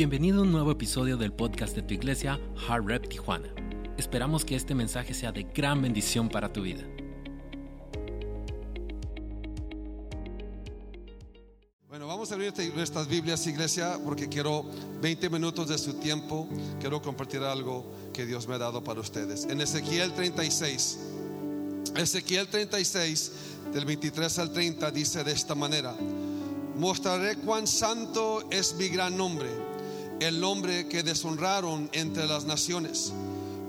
Bienvenido a un nuevo episodio del podcast de tu iglesia, Hard Rep Tijuana. Esperamos que este mensaje sea de gran bendición para tu vida. Bueno, vamos a abrir nuestras Biblias, iglesia, porque quiero 20 minutos de su tiempo. Quiero compartir algo que Dios me ha dado para ustedes. En Ezequiel 36, Ezequiel 36, del 23 al 30, dice de esta manera: Mostraré cuán santo es mi gran nombre el nombre que deshonraron entre las naciones.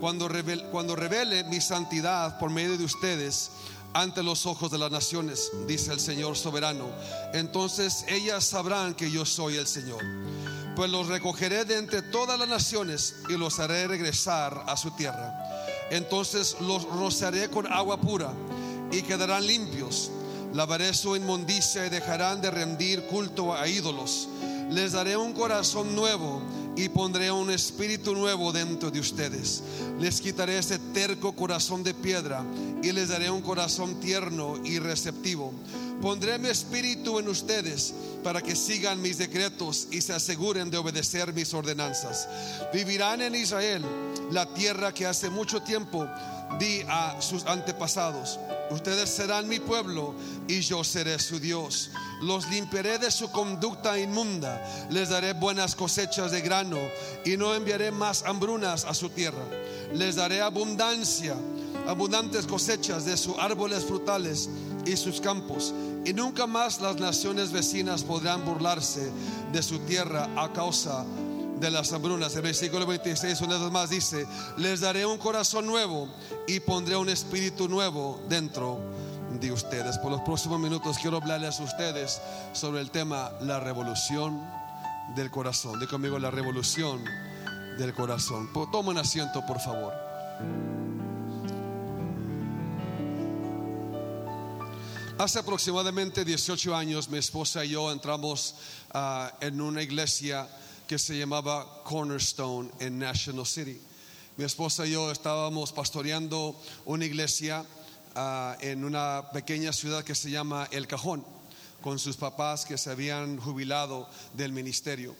Cuando revele, mi santidad por medio de ustedes ante los ojos de las naciones, dice el Señor soberano, entonces ellas sabrán que yo soy el Señor. Pues los recogeré de entre todas las naciones y los haré regresar a su tierra. Entonces los rociaré con agua pura y quedarán limpios. Lavaré su inmundicia y dejarán de rendir culto a ídolos les daré un corazón nuevo y pondré un espíritu nuevo dentro de ustedes. Les quitaré ese terco corazón de piedra y les daré un corazón tierno y receptivo. Pondré mi espíritu en ustedes para que sigan mis decretos y se aseguren de obedecer mis ordenanzas. Vivirán en Israel, la tierra que hace mucho tiempo di a sus antepasados Ustedes serán mi pueblo y yo seré su Dios. Los limpiaré de su conducta inmunda. Les daré buenas cosechas de grano y no enviaré más hambrunas a su tierra. Les daré abundancia, abundantes cosechas de sus árboles frutales y sus campos. Y nunca más las naciones vecinas podrán burlarse de su tierra a causa de las hambrunas. El versículo 26 una vez más dice, les daré un corazón nuevo y pondré un espíritu nuevo dentro de ustedes. Por los próximos minutos quiero hablarles a ustedes sobre el tema la revolución del corazón. De conmigo la revolución del corazón. Toma un asiento, por favor. Hace aproximadamente 18 años mi esposa y yo entramos ah, en una iglesia que se llamaba Cornerstone en National City. Mi esposa y yo estábamos pastoreando una iglesia ah, en una pequeña ciudad que se llama El Cajón, con sus papás que se habían jubilado del ministerio.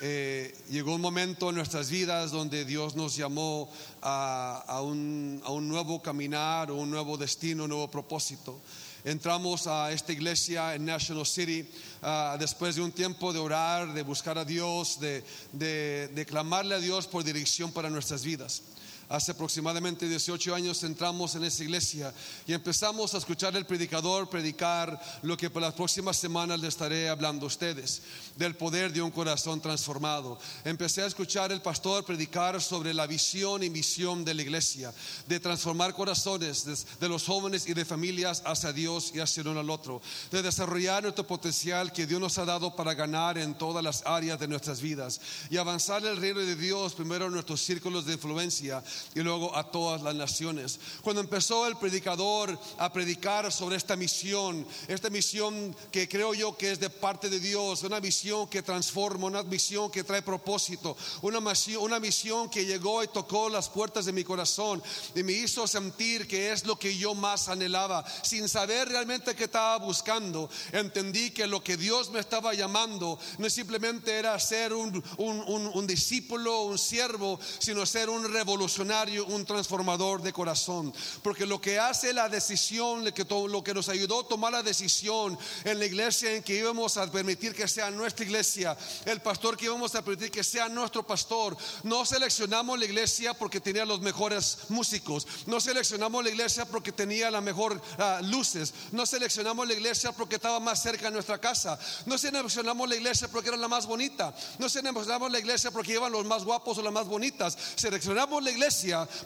Eh, llegó un momento en nuestras vidas donde Dios nos llamó a, un, a un nuevo caminar, un nuevo destino, un nuevo propósito entramos a esta iglesia en National City ah, después de un tiempo de orar, de buscar a Dios, de, de clamarle a Dios por dirección para nuestras vidas. Hace aproximadamente 18 años entramos en esa iglesia y empezamos a escuchar el predicador predicar lo que por las próximas semanas le estaré hablando a ustedes, del poder de un corazón transformado. Empecé a escuchar el pastor predicar sobre la visión y misión de la iglesia, de transformar corazones de, los jóvenes y de familias hacia Dios y hacia uno al otro, de desarrollar nuestro potencial que Dios nos ha dado para ganar en todas las áreas de nuestras vidas y avanzar el reino de Dios primero en nuestros círculos de influencia y luego a todas las naciones. Cuando empezó el predicador a predicar sobre esta misión, esta misión que creo yo que es de parte de Dios, una misión que transforma, una misión que trae propósito, una misión, una misión que llegó y tocó las puertas de mi corazón y me hizo sentir que es lo que yo más anhelaba, sin saber realmente qué estaba buscando. Entendí que lo que Dios me estaba llamando no simplemente era ser un, un, un discípulo, un siervo, sino ser un revolucionario un transformador de corazón. Porque lo que hace la decisión, lo que nos ayudó a tomar la decisión en la iglesia en que íbamos a permitir que sea nuestra iglesia, el pastor que íbamos a permitir que sea nuestro pastor, no seleccionamos la iglesia porque tenía los mejores músicos, no seleccionamos la iglesia porque tenía la mejor ah, luces, no seleccionamos la iglesia porque estaba más cerca de nuestra casa, no seleccionamos la iglesia porque era la más bonita, no seleccionamos la iglesia porque iban los más guapos o las más bonitas, seleccionamos la iglesia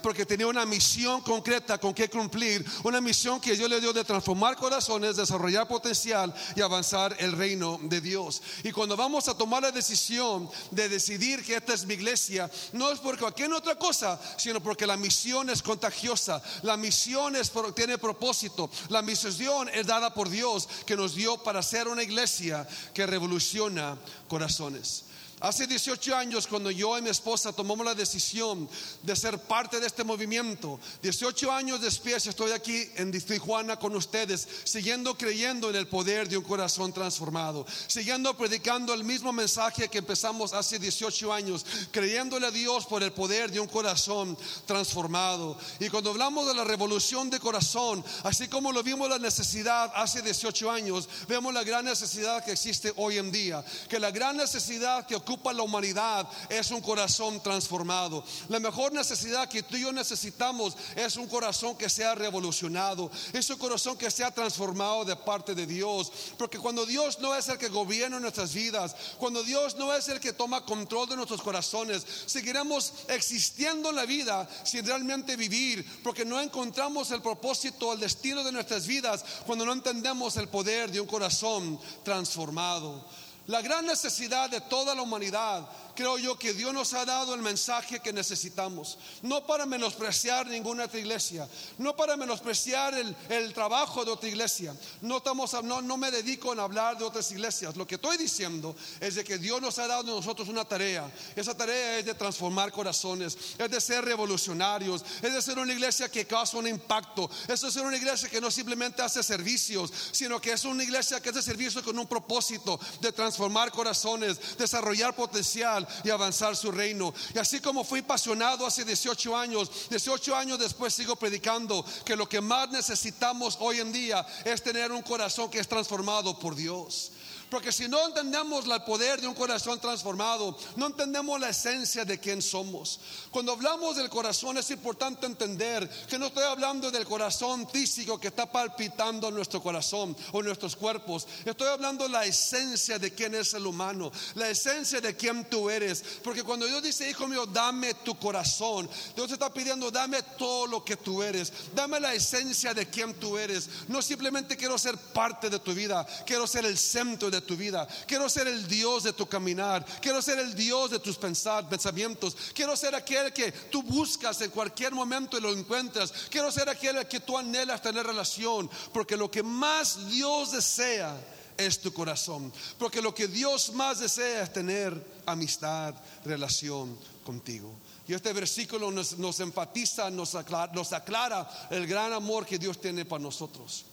porque tenía una misión concreta con que cumplir, una misión que Dios le dio de transformar corazones, desarrollar potencial y avanzar el reino de Dios. Y cuando vamos a tomar la decisión de decidir que esta es mi iglesia, no es porque cualquier otra cosa, sino porque la misión es contagiosa, la misión es, tiene propósito, la misión es dada por Dios que nos dio para ser una iglesia que revoluciona corazones. Hace 18 años cuando yo y mi esposa tomamos la decisión de ser parte de este movimiento, 18 años después estoy aquí en Tijuana con ustedes, siguiendo creyendo en el poder de un corazón transformado, siguiendo predicando el mismo mensaje que empezamos hace 18 años, creyéndole a Dios por el poder de un corazón transformado. Y cuando hablamos de la revolución de corazón, así como lo vimos la necesidad hace 18 años, vemos la gran necesidad que existe hoy en día, que la gran necesidad que ocurre la humanidad es un corazón transformado. La mejor necesidad que tú y yo necesitamos es un corazón que sea revolucionado, es un corazón que sea transformado de parte de Dios. Porque cuando Dios no es el que gobierna nuestras vidas, cuando Dios no es el que toma control de nuestros corazones, seguiremos existiendo en la vida sin realmente vivir, porque no encontramos el propósito, el destino de nuestras vidas cuando no entendemos el poder de un corazón transformado. La gran necesidad de toda la humanidad creo yo que Dios nos ha dado el mensaje que necesitamos. No para menospreciar ninguna otra iglesia, no para menospreciar el, trabajo de otra iglesia. No, estamos, no, no me dedico a hablar de otras iglesias. Lo que estoy diciendo es de que Dios nos ha dado a nosotros una tarea. Esa tarea es de transformar corazones, es de ser revolucionarios, es de ser una iglesia que causa un impacto. Es de ser una iglesia que no simplemente hace servicios, sino que es una iglesia que hace servicios con un propósito de transformar corazones, desarrollar potencial y avanzar su reino. Y así como fui apasionado hace 18 años, 18 años después sigo predicando que lo que más necesitamos hoy en día es tener un corazón que es transformado por Dios. Porque si no entendemos el poder de un corazón transformado, no entendemos la esencia de quién somos. Cuando hablamos del corazón es importante entender que no estoy hablando del corazón físico que está palpitando nuestro corazón o nuestros cuerpos. Estoy hablando la esencia de quién es el humano, la esencia de quién tú eres. Porque cuando Dios dice, hijo mío, dame tu corazón, Dios está pidiendo, dame todo lo que tú eres, dame la esencia de quién tú eres. No simplemente quiero ser parte de tu vida, quiero ser el centro de tu vida. Quiero ser el Dios de tu caminar. Quiero ser el Dios de tus pensar, pensamientos. Quiero ser aquel que tú buscas en cualquier momento y lo encuentras. Quiero ser aquel que tú anhelas tener relación. Porque lo que más Dios desea es tu corazón. Porque lo que Dios más desea es tener amistad, relación contigo. Y este versículo nos, enfatiza, nos nos aclara el gran amor que Dios tiene para nosotros.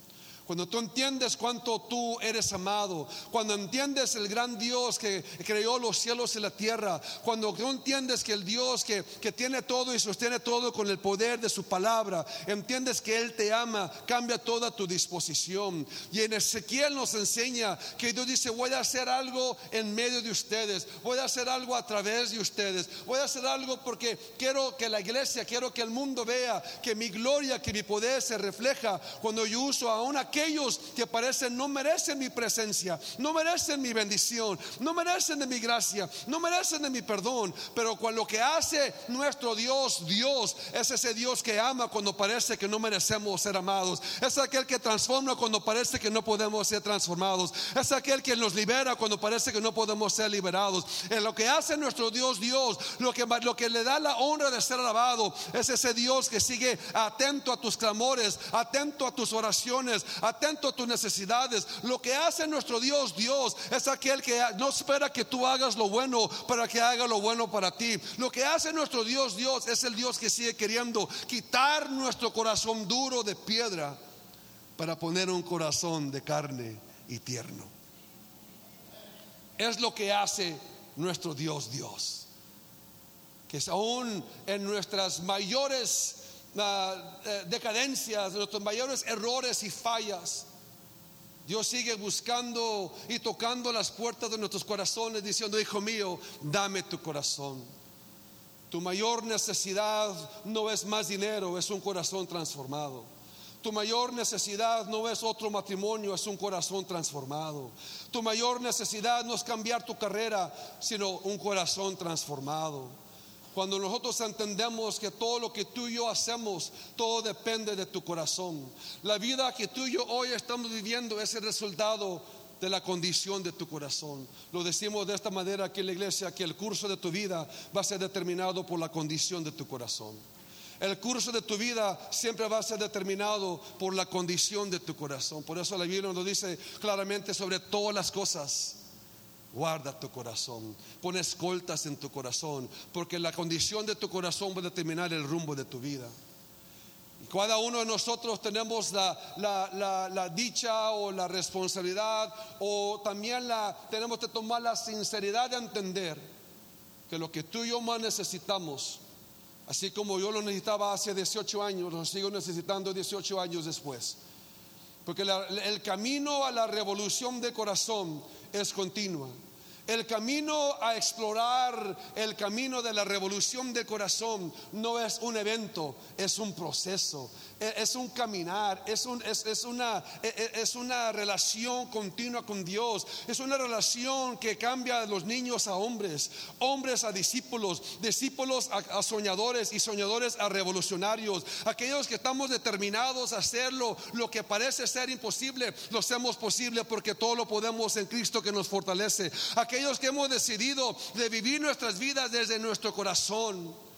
Cuando tú entiendes cuánto tú eres amado, cuando entiendes el gran Dios que creó los cielos y la tierra, cuando tú entiendes que el Dios que, que tiene todo y sostiene todo con el poder de su palabra, entiendes que Él te ama, cambia toda tu disposición. Y en Ezequiel nos enseña que Dios dice, voy a hacer algo en medio de ustedes, voy a hacer algo a través de ustedes, voy a hacer algo porque quiero que la iglesia, quiero que el mundo vea que mi gloria, que mi poder se refleja cuando yo uso a una aquellos que parecen no merecen mi presencia, no merecen mi bendición, no merecen de mi gracia, no merecen de mi perdón. Pero cuando lo que hace nuestro Dios, Dios, es ese Dios que ama cuando parece que no merecemos ser amados. Es aquel que transforma cuando parece que no podemos ser transformados. Es aquel que nos libera cuando parece que no podemos ser liberados. En lo que hace nuestro Dios, Dios, lo que, lo que le da la honra de ser alabado, es ese Dios que sigue atento a tus clamores, atento a tus oraciones, atento a tus necesidades. Lo que hace nuestro Dios, Dios, es aquel que no espera que tú hagas lo bueno para que haga lo bueno para ti. Lo que hace nuestro Dios, Dios, es el Dios que sigue queriendo quitar nuestro corazón duro de piedra para poner un corazón de carne y tierno. Es lo que hace nuestro Dios, Dios. Que es aún en nuestras mayores decadencias, nuestros mayores errores y fallas. Dios sigue buscando y tocando las puertas de nuestros corazones diciendo, hijo mío, dame tu corazón. Tu mayor necesidad no es más dinero, es un corazón transformado. Tu mayor necesidad no es otro matrimonio, es un corazón transformado. Tu mayor necesidad no es cambiar tu carrera, sino un corazón transformado. Cuando nosotros entendemos que todo lo que tú y yo hacemos, todo depende de tu corazón. La vida que tú y yo hoy estamos viviendo es el resultado de la condición de tu corazón. Lo decimos de esta manera aquí en la iglesia, que el curso de tu vida va a ser determinado por la condición de tu corazón. El curso de tu vida siempre va a ser determinado por la condición de tu corazón. Por eso la Biblia nos dice claramente sobre todas las cosas Guarda tu corazón, pon escoltas en tu corazón, porque la condición de tu corazón va a determinar el rumbo de tu vida. Y cada uno de nosotros tenemos la, la, la, dicha o la responsabilidad o también la, tenemos que tomar la sinceridad de entender que lo que tú y yo más necesitamos, así como yo lo necesitaba hace 18 años, lo sigo necesitando 18 años después. Porque el camino a la revolución de corazón es continua. El camino a explorar el camino de la revolución de corazón no es un evento, es un proceso, es un caminar, es, un, es, una, e, e, es una relación continua con Dios, es una relación que cambia de los niños a hombres, hombres a discípulos, discípulos a, soñadores y soñadores a revolucionarios, aquellos que estamos determinados a hacerlo, lo que parece ser imposible, lo hacemos posible porque todo lo podemos en Cristo que nos fortalece, aquellos que hemos decidido de vivir nuestras vidas desde nuestro corazón.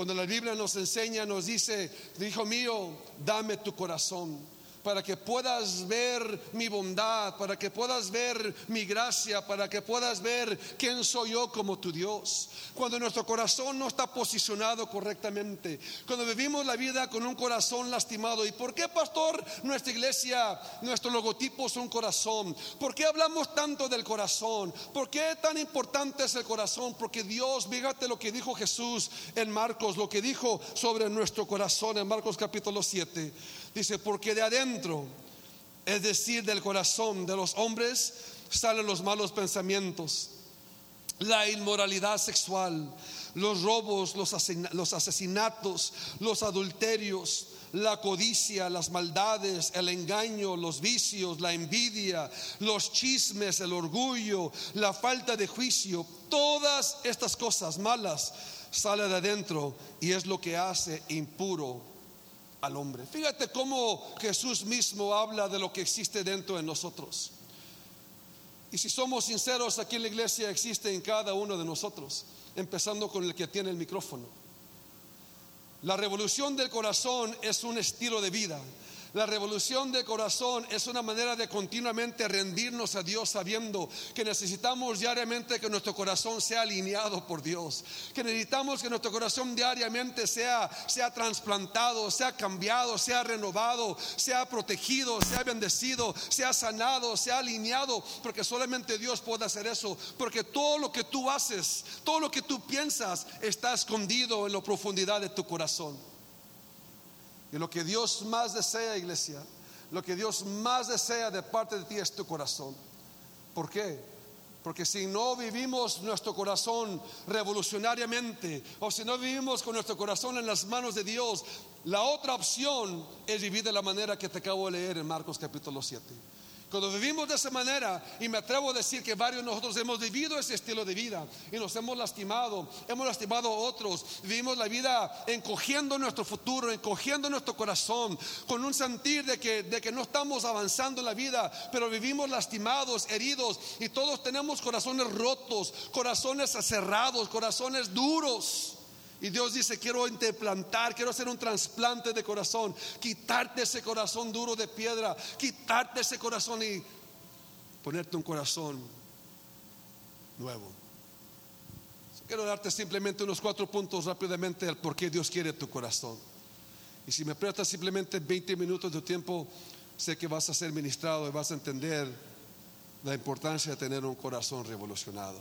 Cuando la Biblia nos enseña, nos dice, hijo mío, dame tu corazón para que puedas ver mi bondad, para que puedas ver mi gracia, para que puedas ver quién soy yo como tu Dios. Cuando nuestro corazón no está posicionado correctamente, cuando vivimos la vida con un corazón lastimado. ¿Y por qué, pastor, nuestra iglesia, nuestro logotipo es un corazón? ¿Por qué hablamos tanto del corazón? ¿Por qué tan importante es el corazón? Porque Dios, fíjate lo que dijo Jesús en Marcos, lo que dijo sobre nuestro corazón en Marcos capítulo 7. Dice, porque de adentro, es decir, del corazón de los hombres, salen los malos pensamientos, la inmoralidad sexual, los robos, los asesinatos, los adulterios, la codicia, las maldades, el engaño, los vicios, la envidia, los chismes, el orgullo, la falta de juicio, todas estas cosas malas salen de adentro y es lo que hace impuro al hombre. Fíjate cómo Jesús mismo habla de lo que existe dentro de nosotros. Y si somos sinceros, aquí en la iglesia existe en cada uno de nosotros, empezando con el que tiene el micrófono. La revolución del corazón es un estilo de vida. La revolución de corazón es una manera de continuamente rendirnos a Dios sabiendo que necesitamos diariamente que nuestro corazón sea alineado por Dios, que necesitamos que nuestro corazón diariamente sea, sea trasplantado, sea cambiado, sea renovado, sea protegido, sea bendecido, sea sanado, sea alineado, porque solamente Dios puede hacer eso, porque todo lo que tú haces, todo lo que tú piensas está escondido en la profundidad de tu corazón. Y lo que Dios más desea, iglesia, lo que Dios más desea de parte de ti es tu corazón. ¿Por qué? Porque si no vivimos nuestro corazón revolucionariamente, o si no vivimos con nuestro corazón en las manos de Dios, la otra opción es vivir de la manera que te acabo de leer en Marcos capítulo 7. Cuando vivimos de esa manera, y me atrevo a decir que varios de nosotros hemos vivido ese estilo de vida y nos hemos lastimado, hemos lastimado a otros, vivimos la vida encogiendo nuestro futuro, encogiendo nuestro corazón, con un sentir de que, de que no estamos avanzando en la vida, pero vivimos lastimados, heridos, y todos tenemos corazones rotos, corazones cerrados, corazones duros. Y Dios dice, quiero implantar, quiero hacer un trasplante de corazón, quitarte ese corazón duro de piedra, quitarte ese corazón y ponerte un corazón nuevo. Quiero darte simplemente unos cuatro puntos rápidamente del por qué Dios quiere tu corazón. Y si me prestas simplemente 20 minutos de tiempo, sé que vas a ser ministrado y vas a entender la importancia de tener un corazón revolucionado.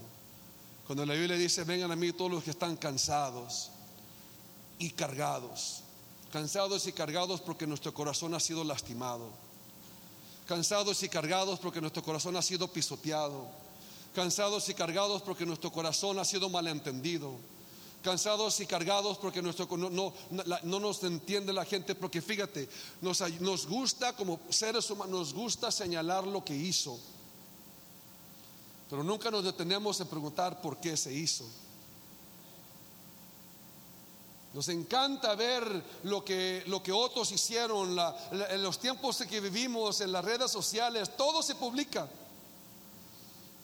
Cuando la Biblia dice, vengan a mí todos los que están cansados y cargados. Cansados y cargados porque nuestro corazón ha sido lastimado. Cansados y cargados porque nuestro corazón ha sido pisoteado. Cansados y cargados porque nuestro corazón ha sido malentendido. Cansados y cargados porque nuestro, no, no, no nos entiende la gente. Porque fíjate, nos, nos gusta como seres humanos, nos gusta señalar lo que hizo pero nunca nos detenemos en preguntar por qué se hizo. Nos encanta ver lo que, lo que otros hicieron en los tiempos que vivimos, en las redes sociales, todo se publica,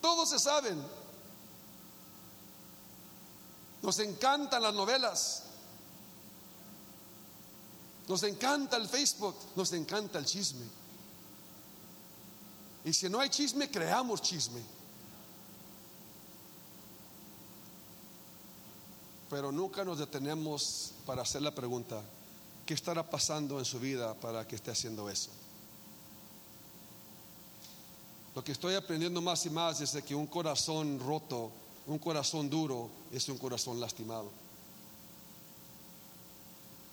todos se saben. Nos encantan las novelas, nos encanta el Facebook, nos encanta el chisme. Y si no hay chisme, creamos chisme. Pero nunca nos detenemos para hacer la pregunta, ¿qué estará pasando en su vida para que esté haciendo eso? Lo que estoy aprendiendo más y más es que un corazón roto, un corazón duro, es un corazón lastimado.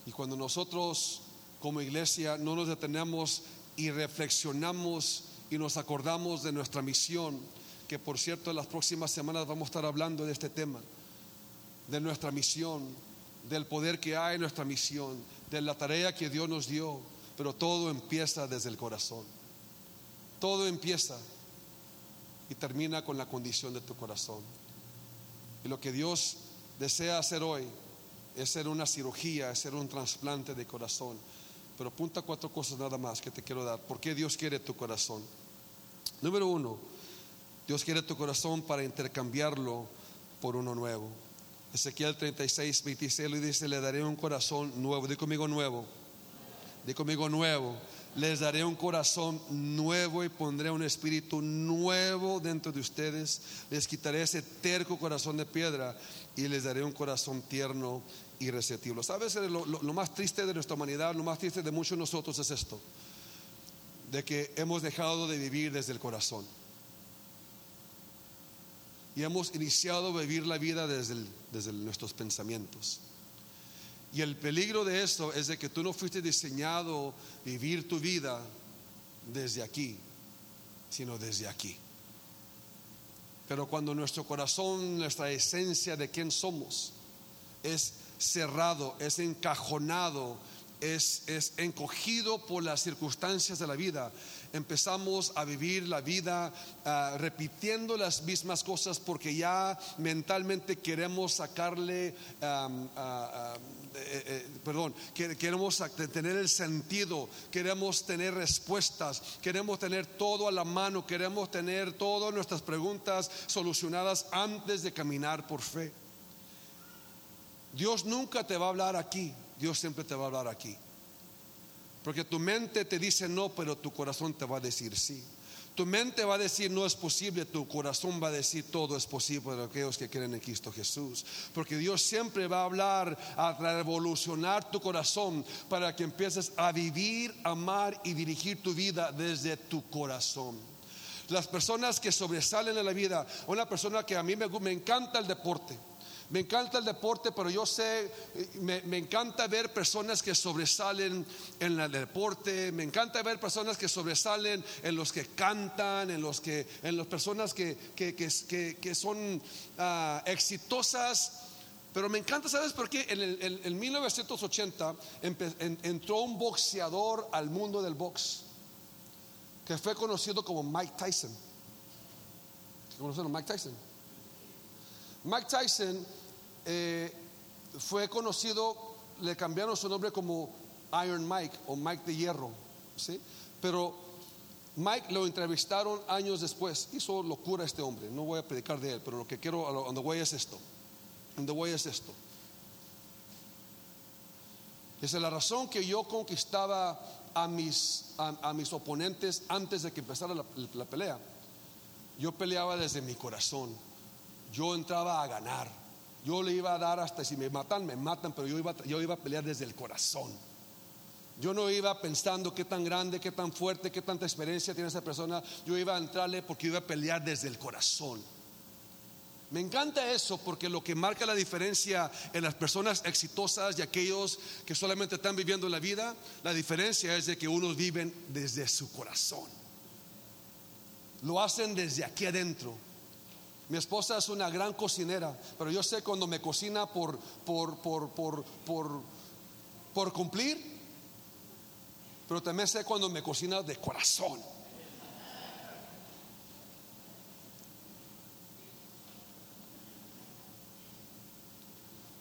Y cuando nosotros como iglesia no nos detenemos y reflexionamos y nos acordamos de nuestra misión, que por cierto en las próximas semanas vamos a estar hablando de este tema, de nuestra misión, del poder que hay en nuestra misión, de la tarea que Dios nos dio, pero todo empieza desde el corazón. Todo empieza y termina con la condición de tu corazón. Y lo que Dios desea hacer hoy es hacer una cirugía, es hacer un trasplante de corazón. Pero apunta cuatro cosas nada más que te quiero dar. ¿Por qué Dios quiere tu corazón? Número uno, Dios quiere tu corazón para intercambiarlo por uno nuevo. Ezequiel 36, 26 le dice, le daré un corazón nuevo. Di conmigo nuevo. Di conmigo nuevo. Les daré un corazón nuevo y pondré un espíritu nuevo dentro de ustedes. Les quitaré ese terco corazón de piedra y les daré un corazón tierno y receptivo. ¿Sabes? Lo, lo más triste de nuestra humanidad, lo más triste de muchos de nosotros es esto. De que hemos dejado de vivir desde el corazón y hemos iniciado a vivir la vida desde, desde nuestros pensamientos. Y el peligro de esto es de que tú no fuiste diseñado vivir tu vida desde aquí, sino desde aquí. Pero cuando nuestro corazón, nuestra esencia de quién somos, es cerrado, es encajonado, es, es encogido por las circunstancias de la vida, empezamos a vivir la vida ah, repitiendo las mismas cosas porque ya mentalmente queremos sacarle, ah, ah, eh, eh, perdón, queremos tener el sentido, queremos tener respuestas, queremos tener todo a la mano, queremos tener todas nuestras preguntas solucionadas antes de caminar por fe. Dios nunca te va a hablar aquí, Dios siempre te va a hablar aquí. Porque tu mente te dice no, pero tu corazón te va a decir sí. Tu mente va a decir no es posible, tu corazón va a decir todo es posible para aquellos que creen en Cristo Jesús. Porque Dios siempre va a hablar, a revolucionar tu corazón para que empieces a vivir, amar y dirigir tu vida desde tu corazón. Las personas que sobresalen en la vida, una persona que a mí me, me encanta el deporte me encanta el deporte, pero yo sé, me, encanta ver personas que sobresalen en el deporte, me encanta ver personas que sobresalen en los que cantan, en los que, en las personas que, que, son ah, exitosas. Pero me encanta, ¿sabes por qué? En, en 1980 entró un boxeador al mundo del box que fue conocido como Mike Tyson. ¿Conocen a Mike Tyson? Mike Tyson eh, fue conocido, le cambiaron su nombre como Iron Mike o Mike de Hierro, ¿sí? Pero Mike lo entrevistaron años después. Hizo locura este hombre. No voy a predicar de él, pero lo que quiero, donde voy es esto. Donde voy es esto. Esa es la razón que yo conquistaba a mis, a, mis oponentes antes de que empezara la pelea. Yo peleaba desde mi corazón. Yo entraba a ganar. Yo le iba a dar hasta si me matan, me matan, pero yo iba, yo iba a pelear desde el corazón. Yo no iba pensando qué tan grande, qué tan fuerte, qué tanta experiencia tiene esa persona. Yo iba a entrarle porque iba a pelear desde el corazón. Me encanta eso porque lo que marca la diferencia en las personas exitosas y aquellos que solamente están viviendo la vida, la diferencia es de que unos viven desde su corazón. Lo hacen desde aquí adentro mi esposa es una gran cocinera, pero yo sé cuando me cocina por, por, por, por, por, por cumplir, pero también sé cuando me cocina de corazón.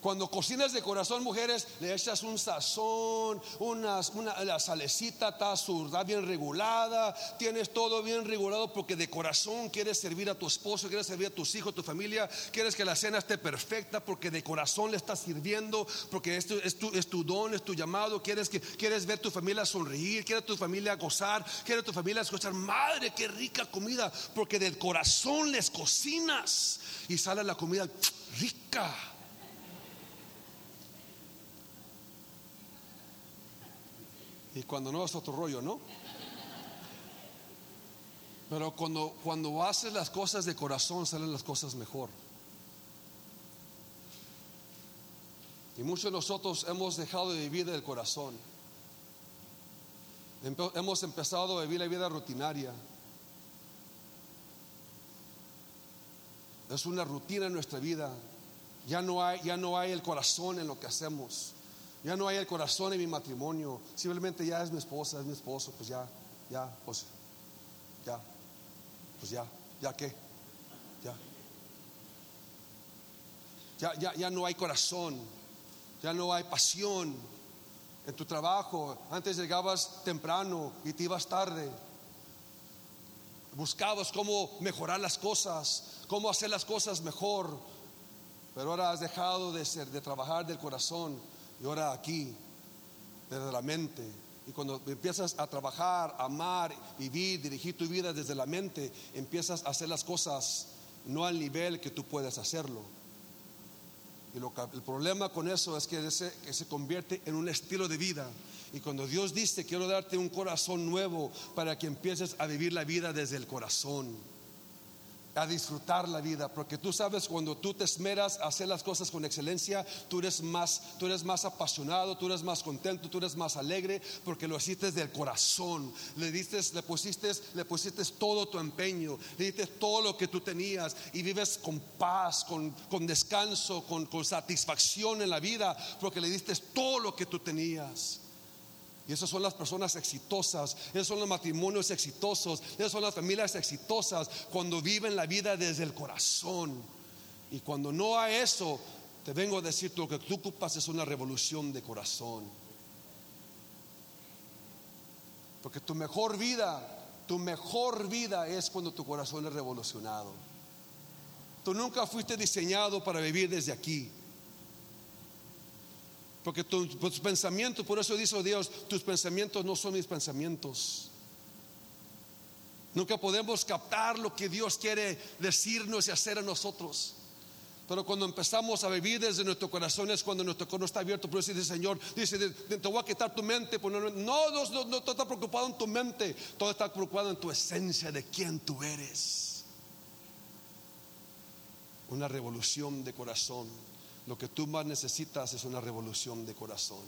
Cuando cocinas de corazón, mujeres, le echas un sazón, una, la salecita está, está bien regulada, tienes todo bien regulado porque de corazón quieres servir a tu esposo, quieres servir a tus hijos, a tu familia, quieres que la cena esté perfecta porque de corazón le estás sirviendo, porque esto es tu, es tu don, es tu llamado, quieres, que, quieres ver tu familia sonreír, quieres tu familia gozar, quieres tu familia escuchar, madre, qué rica comida, porque del corazón les cocinas y sale la comida rica. Y cuando no es otro rollo, ¿no? Pero cuando, cuando haces las cosas de corazón, salen las cosas mejor. Y muchos de nosotros hemos dejado de vivir del corazón. Hemos empezado a vivir la vida rutinaria. Es una rutina en nuestra vida. Ya no hay, ya no hay el corazón en lo que hacemos. Ya no hay el corazón en mi matrimonio. Simplemente ya es mi esposa, es mi esposo. Pues ya, ya, pues ya, pues ya, ya qué, ya. Ya, ya, ya no hay corazón, ya no hay pasión en tu trabajo. Antes llegabas temprano y te ibas tarde. Buscabas cómo mejorar las cosas, cómo hacer las cosas mejor. Pero ahora has dejado de ser, de trabajar del corazón y ahora aquí, desde la mente. Y cuando empiezas a trabajar, amar, vivir, dirigir tu vida desde la mente, empiezas a hacer las cosas no al nivel que tú puedes hacerlo. Y lo el problema con eso es que, que se convierte en un estilo de vida. Y cuando Dios dice, quiero darte un corazón nuevo para que empieces a vivir la vida desde el corazón a disfrutar la vida, porque tú sabes cuando tú te esmeras a hacer las cosas con excelencia, tú eres más, tú eres más apasionado, tú eres más contento, tú eres más alegre, porque lo hiciste del corazón. Le diste, le pusiste, le pusiste todo tu empeño, le diste todo lo que tú tenías y vives con paz, con, con descanso, con, con satisfacción en la vida, porque le diste todo lo que tú tenías. Esas son las personas exitosas, esos son los matrimonios exitosos, esas son las familias exitosas cuando viven la vida desde el corazón. Y cuando no hay eso, te vengo a decir, lo que tú ocupas es una revolución de corazón. Porque tu mejor vida, tu mejor vida es cuando tu corazón es revolucionado. Tú nunca fuiste diseñado para vivir desde aquí. Porque tus pensamientos, por eso dice Dios, tus pensamientos no son mis pensamientos. Nunca podemos captar lo que Dios quiere decirnos y hacer a nosotros. Pero cuando empezamos a vivir desde nuestro corazón es cuando nuestro corazón está abierto. Por eso dice Señor, dice, te voy a quitar tu mente. Pues no, no, no, no, está preocupado en tu mente, todo está preocupado en tu esencia de quién tú eres. Una revolución de corazón. Lo que tú más necesitas es una revolución de corazón.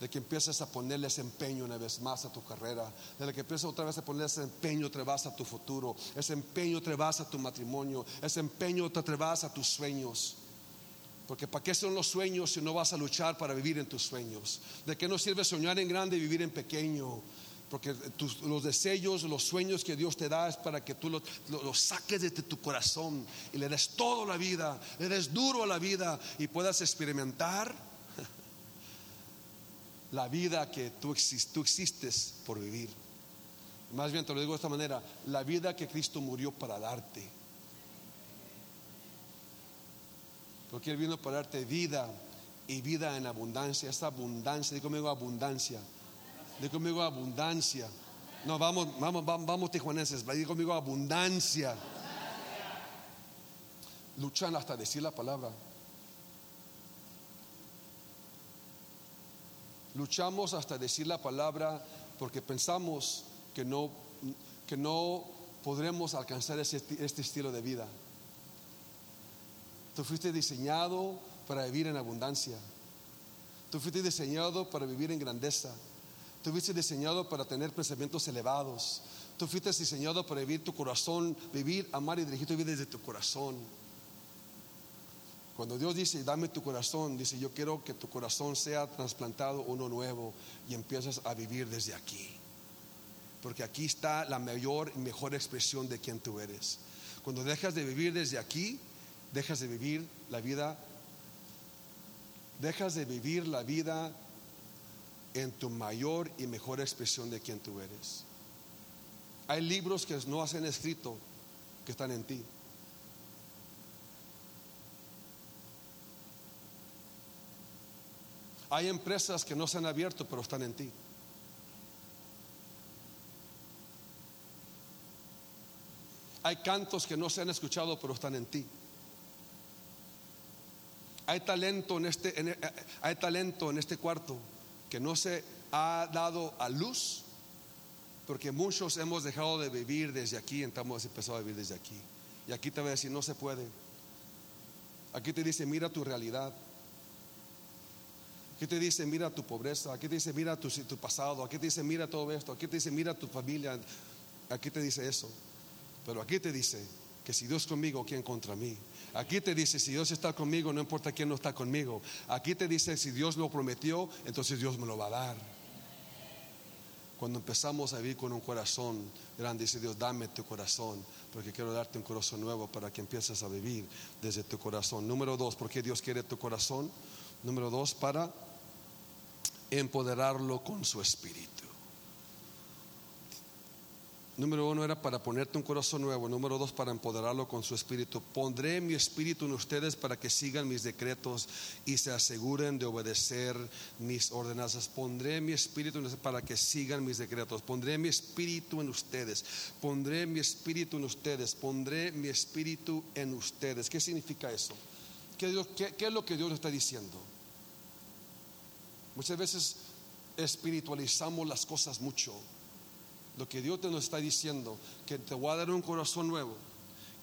De que empieces a ponerle ese empeño una vez más a tu carrera. De que empieces otra vez a ponerle ese empeño otra vez a tu futuro. Ese empeño otra vez a tu matrimonio. Ese empeño otra vez a tus sueños. Porque ¿para qué son los sueños si no vas a luchar para vivir en tus sueños? ¿De qué no sirve soñar en grande y vivir en pequeño? Porque los deseos, los sueños que Dios te da es para que tú los, saques de tu corazón y le des todo la vida, le des duro a la vida y puedas experimentar la vida que tú, existes por vivir. Más bien te lo digo de esta manera, la vida que Cristo murió para darte. Porque Él vino para darte vida y vida en abundancia, esta abundancia, digo conmigo abundancia Digo conmigo abundancia. No, vamos, vamos, vamos, vamos tijuanenses. Digo conmigo abundancia. Luchan hasta decir la palabra. Luchamos hasta decir la palabra porque pensamos que no, que no podremos alcanzar este estilo de vida. Tú fuiste diseñado para vivir en abundancia. Tú fuiste diseñado para vivir en grandeza. Tú fuiste diseñado para tener pensamientos elevados. Tú fuiste diseñado para vivir tu corazón, vivir, amar y dirigir tu vida desde tu corazón. Cuando Dios dice, dame tu corazón, dice, yo quiero que tu corazón sea trasplantado uno nuevo y empiezas a vivir desde aquí. Porque aquí está la mayor y mejor expresión de quien tú eres. Cuando dejas de vivir desde aquí, dejas de vivir la vida, dejas de vivir la vida en tu mayor y mejor expresión de quien tú eres. Hay libros que no han escrito que están en ti. Hay empresas que no se han abierto pero están en ti. Hay cantos que no se han escuchado pero están en ti. Hay talento en este, hay talento en este cuarto que no se ha dado a luz, porque muchos hemos dejado de vivir desde aquí y hemos empezado a vivir desde aquí. Y aquí te voy a decir, no se puede. Aquí te dice, mira tu realidad. Aquí te dice, mira tu pobreza. Aquí te dice, mira tu, tu pasado. Aquí te dice, mira todo esto. Aquí te dice, mira tu familia. Aquí te dice eso. Pero aquí te dice que si Dios conmigo, ¿quién contra mí? Aquí te dice, si Dios está conmigo, no importa quién no está conmigo. Aquí te dice, si Dios lo prometió, entonces Dios me lo va a dar. Cuando empezamos a vivir con un corazón grande, dice Dios, dame tu corazón, porque quiero darte un corazón nuevo para que empieces a vivir desde tu corazón. Número dos, ¿por qué Dios quiere tu corazón? Número dos, para empoderarlo con su espíritu. Número uno era para ponerte un corazón nuevo. Número dos, para empoderarlo con su espíritu. Pondré mi espíritu en ustedes para que sigan mis decretos y se aseguren de obedecer mis ordenanzas. Pondré mi espíritu en para que sigan mis decretos. Pondré mi espíritu en ustedes. Pondré mi espíritu en ustedes. Pondré mi espíritu en ustedes. ¿Qué significa eso? ¿Qué, qué es lo que Dios está diciendo? Muchas veces espiritualizamos las cosas mucho. Lo que Dios te nos está diciendo, que te voy a dar un corazón nuevo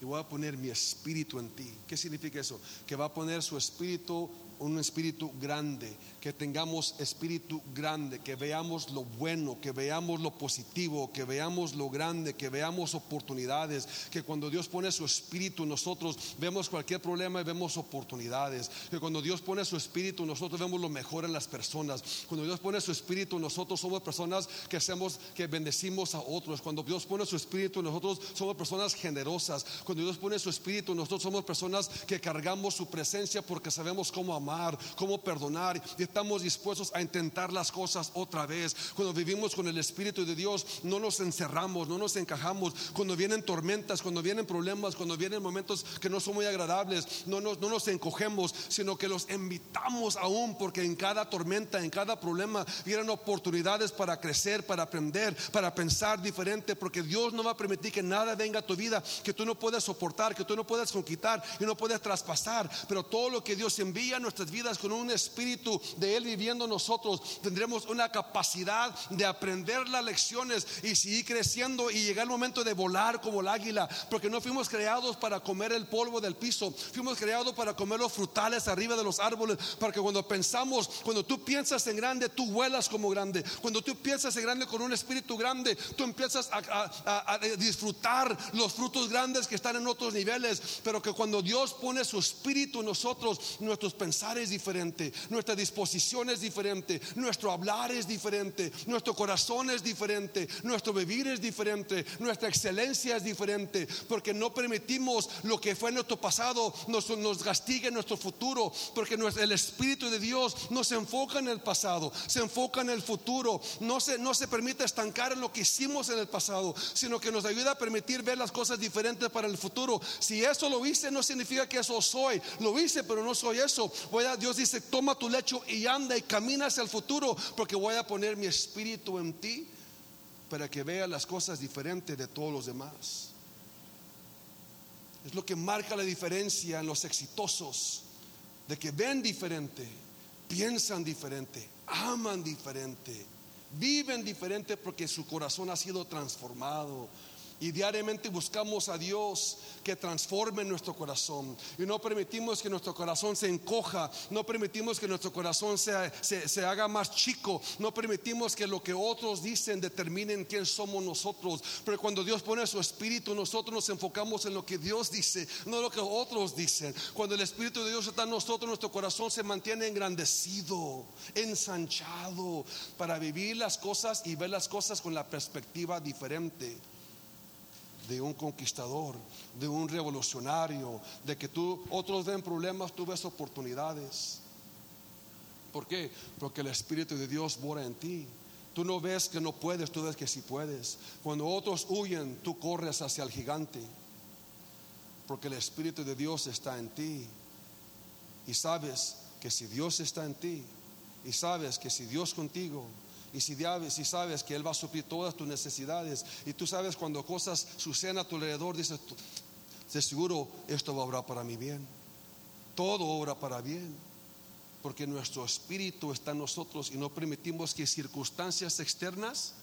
y voy a poner mi espíritu en ti. ¿Qué significa eso? Que va a poner su espíritu un espíritu grande, que tengamos espíritu grande, que veamos lo bueno, que veamos lo positivo, que veamos lo grande, que veamos oportunidades, que cuando Dios pone su espíritu nosotros vemos cualquier problema y vemos oportunidades, que cuando Dios pone su espíritu nosotros vemos lo mejor en las personas, cuando Dios pone su espíritu nosotros somos personas que hacemos, que bendecimos a otros, cuando Dios pone su espíritu nosotros somos personas generosas, cuando Dios pone su espíritu nosotros somos personas que cargamos su presencia porque sabemos cómo amar cómo perdonar y estamos dispuestos a intentar las cosas otra vez. Cuando vivimos con el Espíritu de Dios, no nos encerramos, no nos encajamos. Cuando vienen tormentas, cuando vienen problemas, cuando vienen momentos que no son muy agradables, no nos, no nos encogemos, sino que los invitamos aún, porque en cada tormenta, en cada problema, vienen oportunidades para crecer, para aprender, para pensar diferente, porque Dios no va a permitir que nada venga a tu vida que tú no puedas soportar, que tú no puedas conquistar y no puedes traspasar. Pero todo lo que Dios envía a vidas con un espíritu de Él viviendo nosotros, tendremos una capacidad de aprender las lecciones y seguir creciendo y llegar el momento de volar como el águila, porque no fuimos creados para comer el polvo del piso, fuimos creados para comer los frutales arriba de los árboles, para que cuando pensamos, cuando tú piensas en grande, tú vuelas como grande, cuando tú piensas en grande con un espíritu grande, tú empiezas a, a disfrutar los frutos grandes que están en otros niveles, pero que cuando Dios pone su espíritu en nosotros, nuestros es diferente, nuestra disposición es diferente, nuestro hablar es diferente, nuestro corazón es diferente, nuestro vivir es diferente, nuestra excelencia es diferente, porque no permitimos lo que fue nuestro pasado nos, nos castigue en nuestro futuro, porque el Espíritu de Dios no se enfoca en el pasado, se enfoca en el futuro, no se, no se permite estancar en lo que hicimos en el pasado, sino que nos ayuda a permitir ver las cosas diferentes para el futuro. Si eso lo hice, no significa que eso soy, lo hice, pero no soy eso. Voy Dios dice, toma tu lecho y anda y camina hacia el futuro, porque voy a poner mi espíritu en ti para que vea las cosas diferentes de todos los demás. Es lo que marca la diferencia en los exitosos, de que ven diferente, piensan diferente, aman diferente, viven diferente porque su corazón ha sido transformado y diariamente buscamos a Dios que transforme nuestro corazón. Y no permitimos que nuestro corazón se encoja, no permitimos que nuestro corazón se, se, haga más chico, no permitimos que lo que otros dicen determinen quién somos nosotros. Pero cuando Dios pone su espíritu, nosotros nos enfocamos en lo que Dios dice, no lo que otros dicen. Cuando el espíritu de Dios está en nosotros, nuestro corazón se mantiene engrandecido, ensanchado, para vivir las cosas y ver las cosas con la perspectiva diferente de un conquistador, de un revolucionario, de que tú, otros ven problemas, tú ves oportunidades. ¿Por qué? Porque el Espíritu de Dios mora en ti. Tú no ves que no puedes, tú ves que sí puedes. Cuando otros huyen, tú corres hacia el gigante. Porque el Espíritu de Dios está en ti. Y sabes que si Dios está en ti, y sabes que si Dios contigo, y si, sabes que Él va a suplir todas tus necesidades, y tú sabes cuando cosas suceden a tu alrededor, dices, de seguro esto va a obrar para mi bien. Todo obra para bien. porque nuestro espíritu está en nosotros y no permitimos que circunstancias externas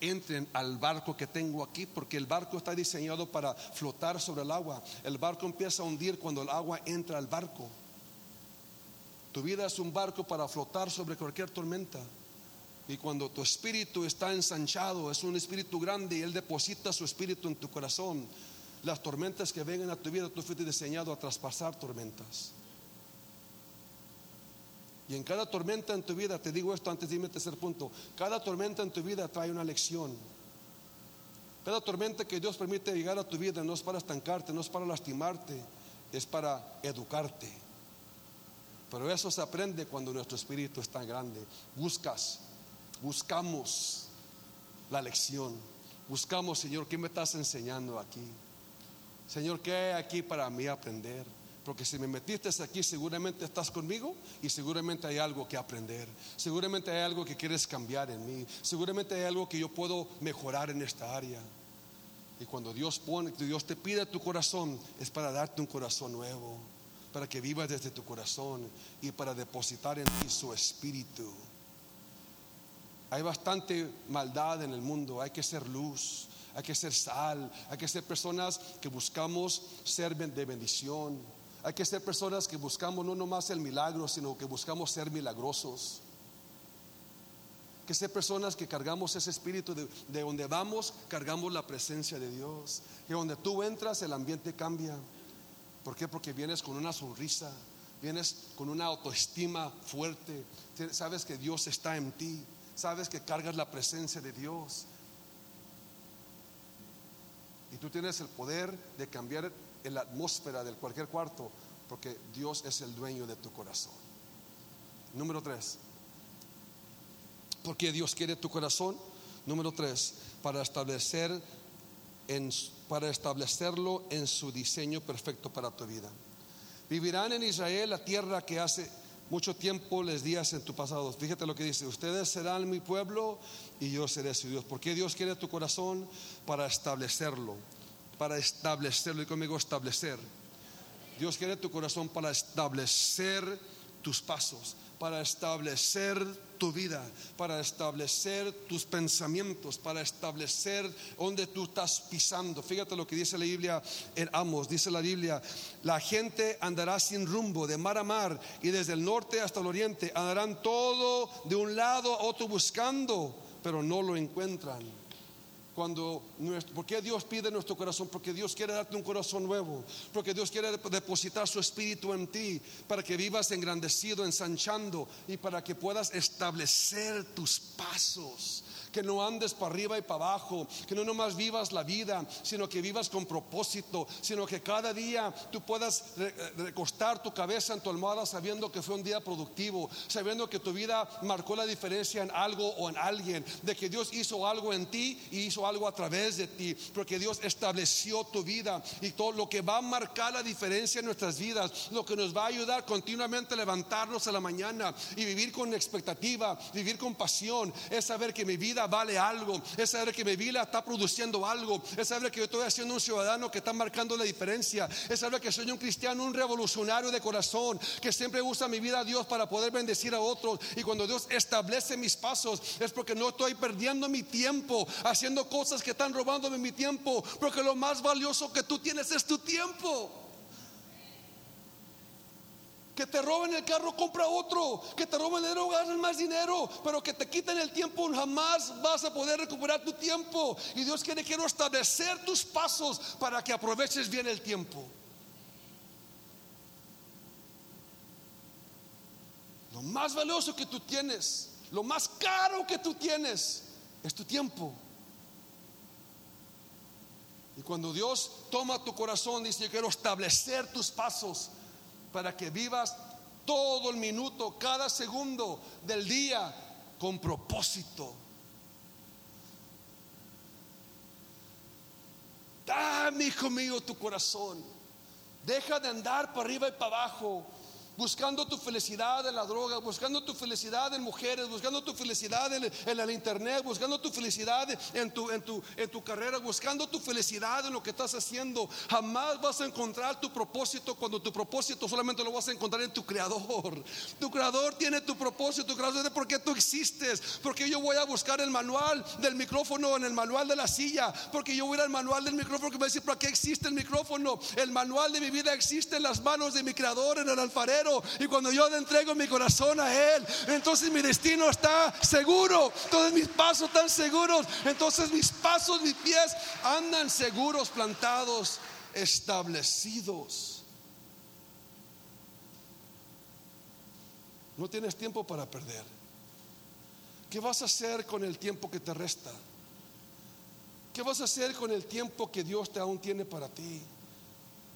entren al barco que tengo aquí, porque el barco está diseñado para flotar sobre el agua. El barco empieza a hundir cuando el agua entra al barco. Tu vida es un barco para flotar sobre cualquier tormenta. Y cuando tu espíritu está ensanchado, es un espíritu grande y Él deposita su espíritu en tu corazón, las tormentas que vengan a tu vida, tú fuiste diseñado a traspasar tormentas. Y en cada tormenta en tu vida, te digo esto antes de irme al tercer punto, cada tormenta en tu vida trae una lección. Cada tormenta que Dios permite llegar a tu vida no es para estancarte, no es para lastimarte, es para educarte. Pero eso se aprende cuando nuestro espíritu está grande. Buscas, buscamos la lección. Buscamos, Señor, ¿qué me estás enseñando aquí? Señor, ¿qué hay aquí para mí aprender? Porque si me metiste aquí, seguramente estás conmigo y seguramente hay algo que aprender. Seguramente hay algo que quieres cambiar en mí. Seguramente hay algo que yo puedo mejorar en esta área. Y cuando Dios pone, Dios te pide tu corazón, es para darte un corazón nuevo, para que vivas desde tu corazón y para depositar en ti su espíritu. Hay bastante maldad en el mundo, hay que ser luz, hay que ser sal, hay que ser personas que buscamos ser de bendición. Hay que ser personas que buscamos no nomás el milagro, sino que buscamos ser milagrosos. Que ser personas que cargamos ese espíritu de, de donde vamos, cargamos la presencia de Dios. Que donde tú entras, el ambiente cambia. ¿Por qué? Porque vienes con una sonrisa, vienes con una autoestima fuerte. Sabes que Dios está en ti, sabes que cargas la presencia de Dios. Y tú tienes el poder de cambiar la atmósfera de cualquier cuarto, porque Dios es el dueño de tu corazón. Número tres, porque Dios quiere tu corazón. Número tres, para establecer para establecerlo en su diseño perfecto para tu vida. Vivirán en Israel la tierra que hace mucho tiempo les días en tu pasado. Fíjate lo que dice, ustedes serán mi pueblo y yo seré su Dios. porque Dios quiere tu corazón? Para establecerlo para establecerlo. Y conmigo establecer. Dios quiere tu corazón para establecer tus pasos, para establecer tu vida, para establecer tus pensamientos, para establecer donde tú estás pisando. Fíjate lo que dice la Biblia en Amos, dice la Biblia, la gente andará sin rumbo de mar a mar y desde el norte hasta el oriente, andarán todo de un lado a otro buscando, pero no lo encuentran cuando ¿por qué Dios pide nuestro corazón? Porque Dios quiere darte un corazón nuevo, porque Dios quiere depositar su espíritu en ti para que vivas engrandecido, ensanchando y para que puedas establecer tus pasos que no andes para arriba y para abajo, que no nomás vivas la vida, sino que vivas con propósito, sino que cada día tú puedas recostar tu cabeza en tu almohada sabiendo que fue un día productivo, sabiendo que tu vida marcó la diferencia en algo o en alguien, de que Dios hizo algo en ti y hizo algo a través de ti, porque Dios estableció tu vida y todo lo que va a marcar la diferencia en nuestras vidas, lo que nos va a ayudar continuamente a levantarnos a la mañana y vivir con expectativa, vivir con pasión, es saber que mi vida vale algo, es saber que mi vida está produciendo algo, es saber que yo estoy haciendo un ciudadano que está marcando la diferencia, es saber que soy un cristiano, un revolucionario de corazón, que siempre usa mi vida a Dios para poder bendecir a otros. Y cuando Dios establece mis pasos, es porque no estoy perdiendo mi tiempo haciendo cosas que están robándome mi tiempo, porque lo más valioso que tú tienes es tu tiempo. Que te roben el carro, compra otro. Que te roben el dinero, ganas más dinero. Pero que te quiten el tiempo, jamás vas a poder recuperar tu tiempo. Y Dios quiere, quiero establecer tus pasos para que aproveches bien el tiempo. Lo más valioso que tú tienes, lo más caro que tú tienes, es tu tiempo. Y cuando Dios toma tu corazón, dice, yo quiero establecer tus pasos para que vivas todo el minuto, cada segundo del día con propósito. Dame, hijo mío, tu corazón. Deja de andar para arriba y para abajo buscando tu felicidad en la droga, buscando tu felicidad en mujeres, buscando tu felicidad en, el internet, buscando tu felicidad en tu, en, tu, en tu carrera, buscando tu felicidad en lo que estás haciendo, jamás vas a encontrar tu propósito cuando tu propósito solamente lo vas a encontrar en tu creador. Tu creador tiene tu propósito, tu creador de por qué tú existes, porque yo voy a buscar el manual del micrófono en el manual de la silla, porque yo voy a ir al manual del micrófono que me va a decir para qué existe el micrófono. El manual de mi vida existe en las manos de mi creador, en el alfarero, y cuando yo le entrego mi corazón a él, entonces mi destino está seguro, todos mis pasos están seguros, entonces mis pasos, mis pies andan seguros, plantados, establecidos. No tienes tiempo para perder. ¿Qué vas a hacer con el tiempo que te resta? ¿Qué vas a hacer con el tiempo que Dios te aún tiene para ti?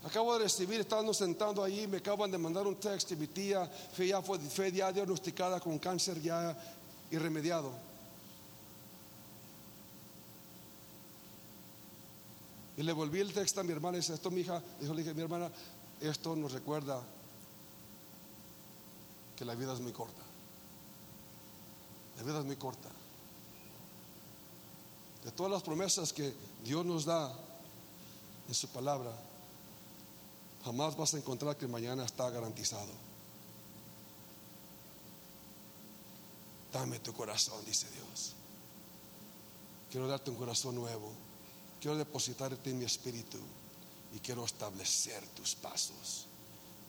Acabo de recibir, estando sentando ahí, me acaban de mandar un texto y mi tía fue ya, fue ya diagnosticada con cáncer ya irremediado. Y le volví el texto a mi hermana y dice, esto mi hija, dijo, le dije, mi hermana, esto nos recuerda que la vida es muy corta. La vida es muy corta. De todas las promesas que Dios nos da en su palabra, jamás vas a encontrar que mañana está garantizado. Dame tu corazón, dice Dios. Quiero darte un corazón nuevo. Quiero depositarte en mi espíritu y quiero establecer tus pasos.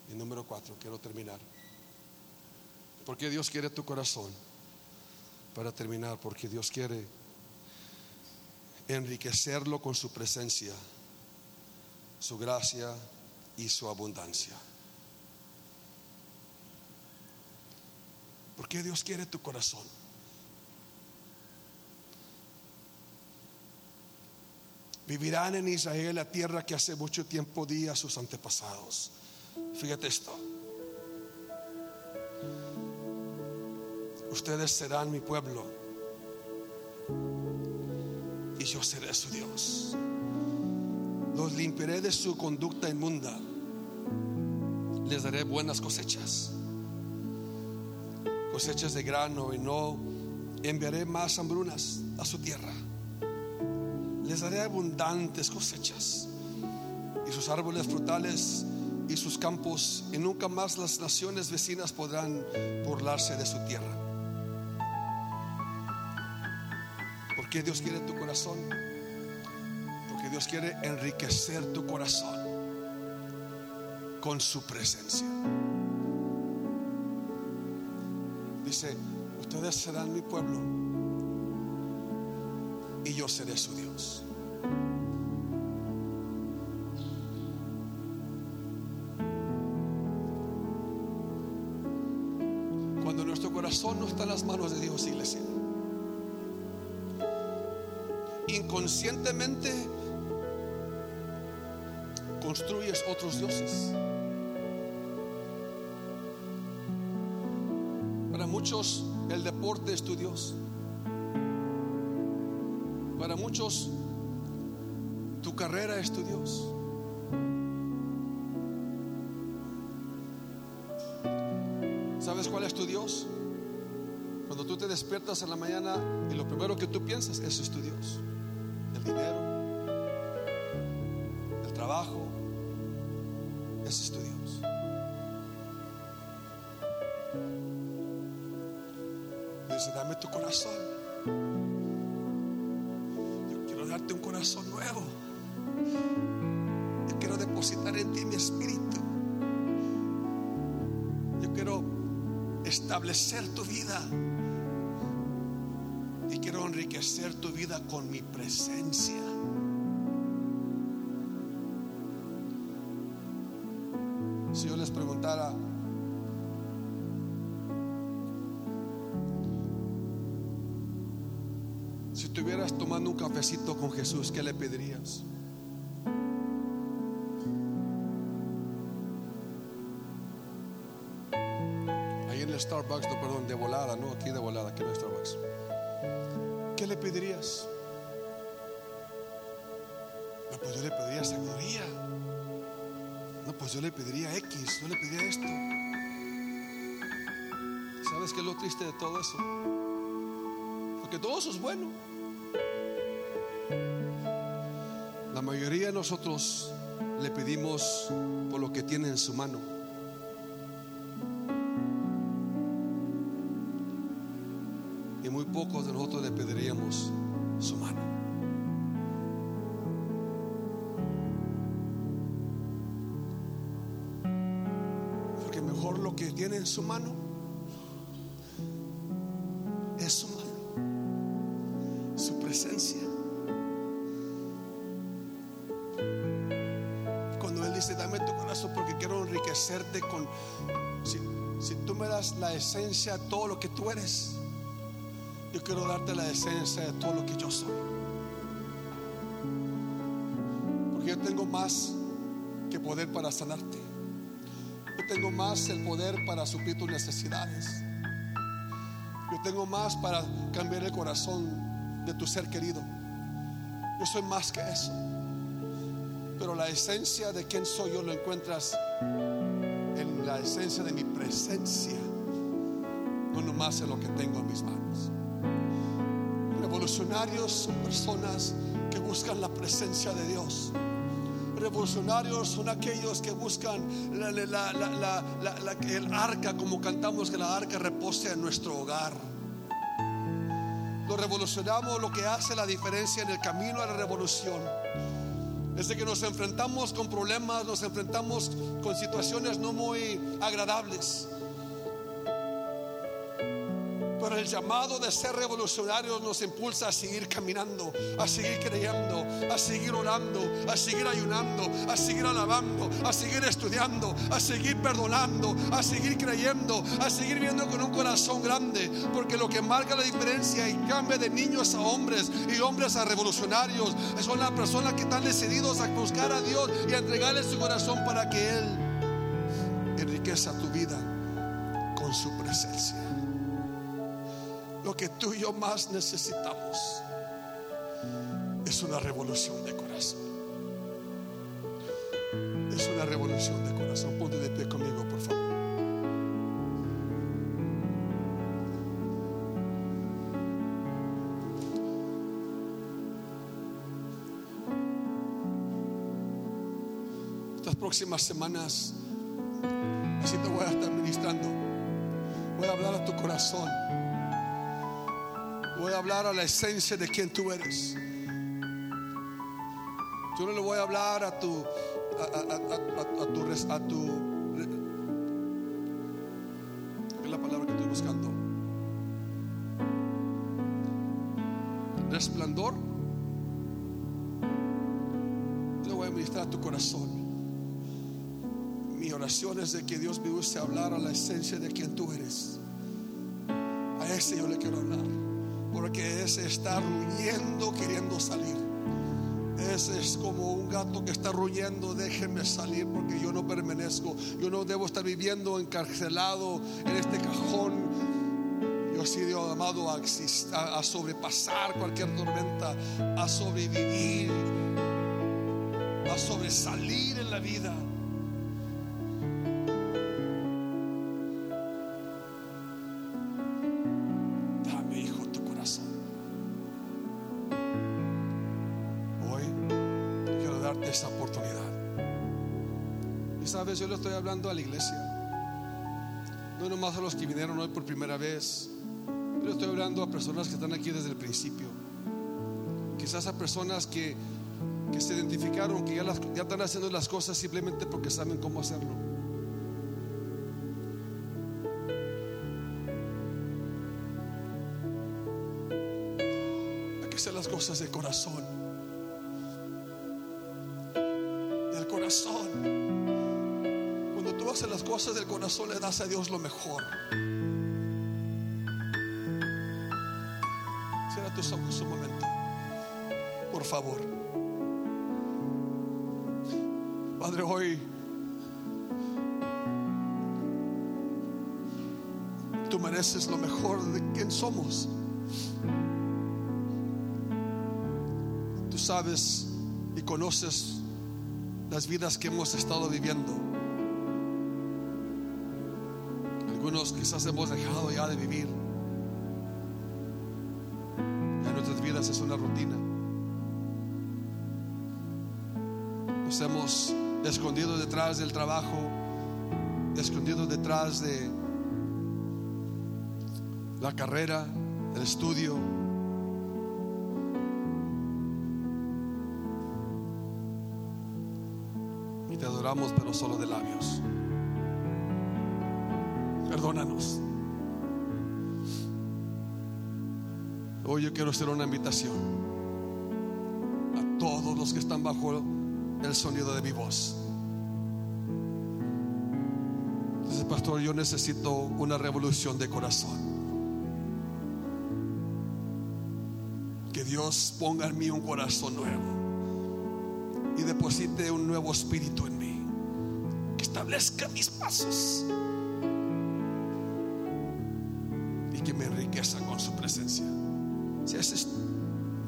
Y número cuatro, quiero terminar. Porque Dios quiere tu corazón. Para terminar, porque Dios quiere enriquecerlo con su presencia, su gracia y su abundancia. Porque Dios quiere tu corazón. Vivirán en Israel la tierra que hace mucho tiempo di a sus antepasados. Fíjate esto. Ustedes serán mi pueblo y yo seré su Dios. Los limpiaré de su conducta inmunda. Les daré buenas cosechas, cosechas de grano y no enviaré más hambrunas a su tierra. Les daré abundantes cosechas y sus árboles frutales y sus campos y nunca más las naciones vecinas podrán burlarse de su tierra. Porque Dios quiere tu corazón. Porque Dios quiere enriquecer tu corazón con su presencia. Dice, ustedes serán mi pueblo y yo seré su Dios. Cuando nuestro corazón no está en las manos de Dios, iglesia, inconscientemente construyes otros dioses. Para muchos el deporte es tu Dios. Para muchos tu carrera es tu Dios. ¿Sabes cuál es tu Dios? Cuando tú te despiertas en la mañana y lo primero que tú piensas, eso es tu Dios. El dinero, el trabajo, ese es tu Dios. Dice, dame tu corazón. Yo quiero darte un corazón nuevo. Yo quiero depositar en ti mi espíritu. Yo quiero establecer tu vida. Y quiero enriquecer tu vida con mi presencia. Cafecito con Jesús, ¿qué le pedirías? Ahí en el Starbucks, no, perdón, de volada, no, aquí de volada, aquí en el Starbucks. ¿Qué le pedirías? No, pues yo le pediría sabiduría. No, pues yo le pediría X, yo le pediría esto. ¿Sabes qué es lo triste de todo eso? Porque todo eso es bueno. Mayoría de nosotros le pedimos por lo que tiene en su mano. Y muy pocos de nosotros le pediríamos su mano. Porque mejor lo que tiene en su mano la esencia de todo lo que tú eres, yo quiero darte la esencia de todo lo que yo soy. Porque yo tengo más que poder para sanarte. Yo tengo más el poder para suplir tus necesidades. Yo tengo más para cambiar el corazón de tu ser querido. Yo soy más que eso. Pero la esencia de quién soy yo lo encuentras en la esencia de mi presencia, no nomás en lo que tengo en mis manos. Revolucionarios son personas que buscan la presencia de Dios. Revolucionarios son aquellos que buscan el arca, como cantamos, que la arca repose en nuestro hogar. Lo revolucionamos, lo que hace la diferencia en el camino a la revolución. Es de que nos enfrentamos con problemas, nos enfrentamos con situaciones no muy agradables. Pero el llamado de ser revolucionarios nos impulsa a seguir caminando, a seguir creyendo, a seguir orando, a seguir ayunando, a seguir alabando, a seguir estudiando, a seguir perdonando, a seguir creyendo, a seguir viendo con un corazón grande. Porque lo que marca la diferencia y cambia de niños a hombres y hombres a revolucionarios son las personas que están decididos a buscar a Dios y a entregarle su corazón para que Él enriqueza tu vida con su presencia lo que tú y yo más necesitamos es una revolución de corazón. Es una revolución de corazón. Ponte de pie conmigo, por favor. Estas próximas semanas, así te voy a estar ministrando. Voy a hablar a tu corazón. Hablar a la esencia de quien tú eres. Yo no le voy a hablar a tu a, a- a- tu a tu ¿qué es la palabra que estoy buscando? Resplandor. Yo le voy a ministrar a tu corazón. Mi oración es de que Dios me use a hablar a la esencia de quien tú eres. A ese yo le quiero hablar. Porque ese está rugiendo queriendo salir. Ese es como un gato que está rugiendo, déjenme salir porque yo no permanezco. Yo no debo estar viviendo encarcelado en este cajón. Yo he sido llamado a, exist- a- a sobrepasar cualquier tormenta, a sobrevivir, a sobresalir en la vida. Estoy hablando a la iglesia. No nomás a los que vinieron hoy por primera vez. Le estoy hablando a personas que están aquí desde el principio. Quizás a personas que, que se identificaron, que ya, las- ya están haciendo las cosas simplemente porque saben cómo hacerlo. Hay que hacer las cosas de corazón. Cosas del corazón, le das a Dios lo mejor. Cierra tus ojos un momento. Por favor. Padre, hoy tú mereces lo mejor de quien somos. Tú sabes y conoces las vidas que hemos estado viviendo. Algunos quizás hemos dejado ya de vivir. Ya nuestras vidas es una rutina. Nos hemos escondido detrás del trabajo, escondido detrás de la carrera, el estudio. Y te adoramos, pero solo de labios. Perdónanos. Hoy yo quiero hacer una invitación a todos los que están bajo el sonido de mi voz. Dice, pastor, yo necesito una revolución de corazón. Que Dios ponga en mí un corazón nuevo y deposite un nuevo espíritu en mí. Que establezca mis pasos Si ese es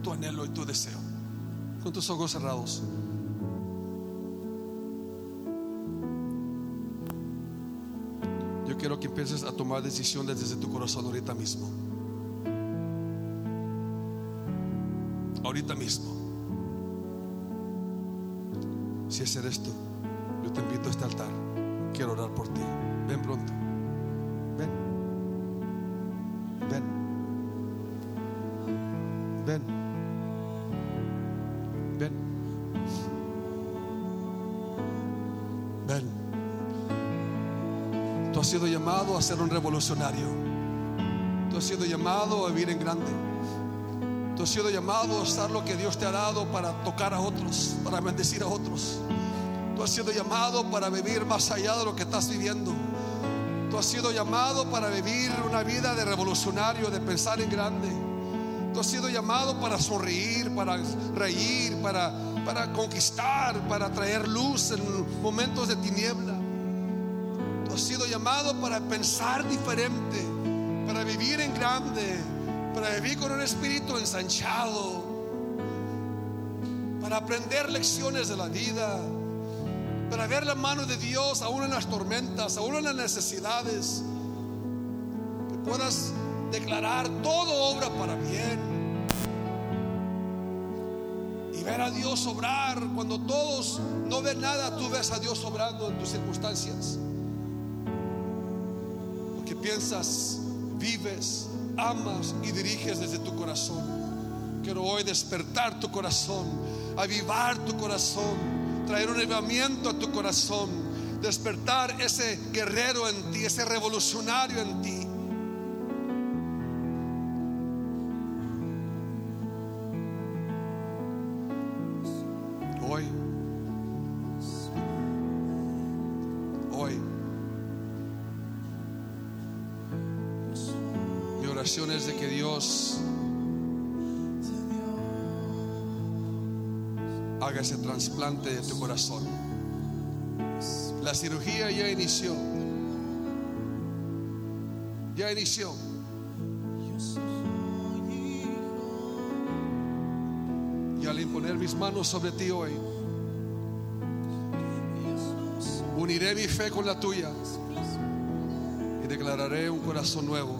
tu anhelo y tu deseo, con tus ojos cerrados. Yo quiero que empieces a tomar decisiones desde tu corazón ahorita mismo. Ahorita mismo. Si ese eres tú, yo te invito a este altar. Quiero orar por ti. Ven pronto. Ven. Ven. Ven. Tú has sido llamado a ser un revolucionario. Tú has sido llamado a vivir en grande. Tú has sido llamado a usar lo que Dios te ha dado para tocar a otros, para bendecir a otros. Tú has sido llamado para vivir más allá de lo que estás viviendo. Tú has sido llamado para vivir una vida de revolucionario, de pensar en grande. Tú has sido llamado para sonreír, para reír, para, para conquistar, para traer luz en momentos de tiniebla. Tú has sido llamado para pensar diferente, para vivir en grande, para vivir con un espíritu ensanchado, para aprender lecciones de la vida, para ver la mano de Dios aún en las tormentas, aún en las necesidades, que puedas declarar todo obra para bien y ver a Dios obrar cuando todos no ven nada, tú ves a Dios obrando en tus circunstancias, porque piensas, vives, amas y diriges desde tu corazón. Quiero hoy despertar tu corazón, avivar tu corazón, traer un avivamiento a tu corazón, despertar ese guerrero en ti, ese revolucionario en ti. Trasplante de tu corazón. La cirugía ya inició. Ya inició. Y al imponer mis manos sobre ti hoy, uniré mi fe con la tuya y declararé un corazón nuevo,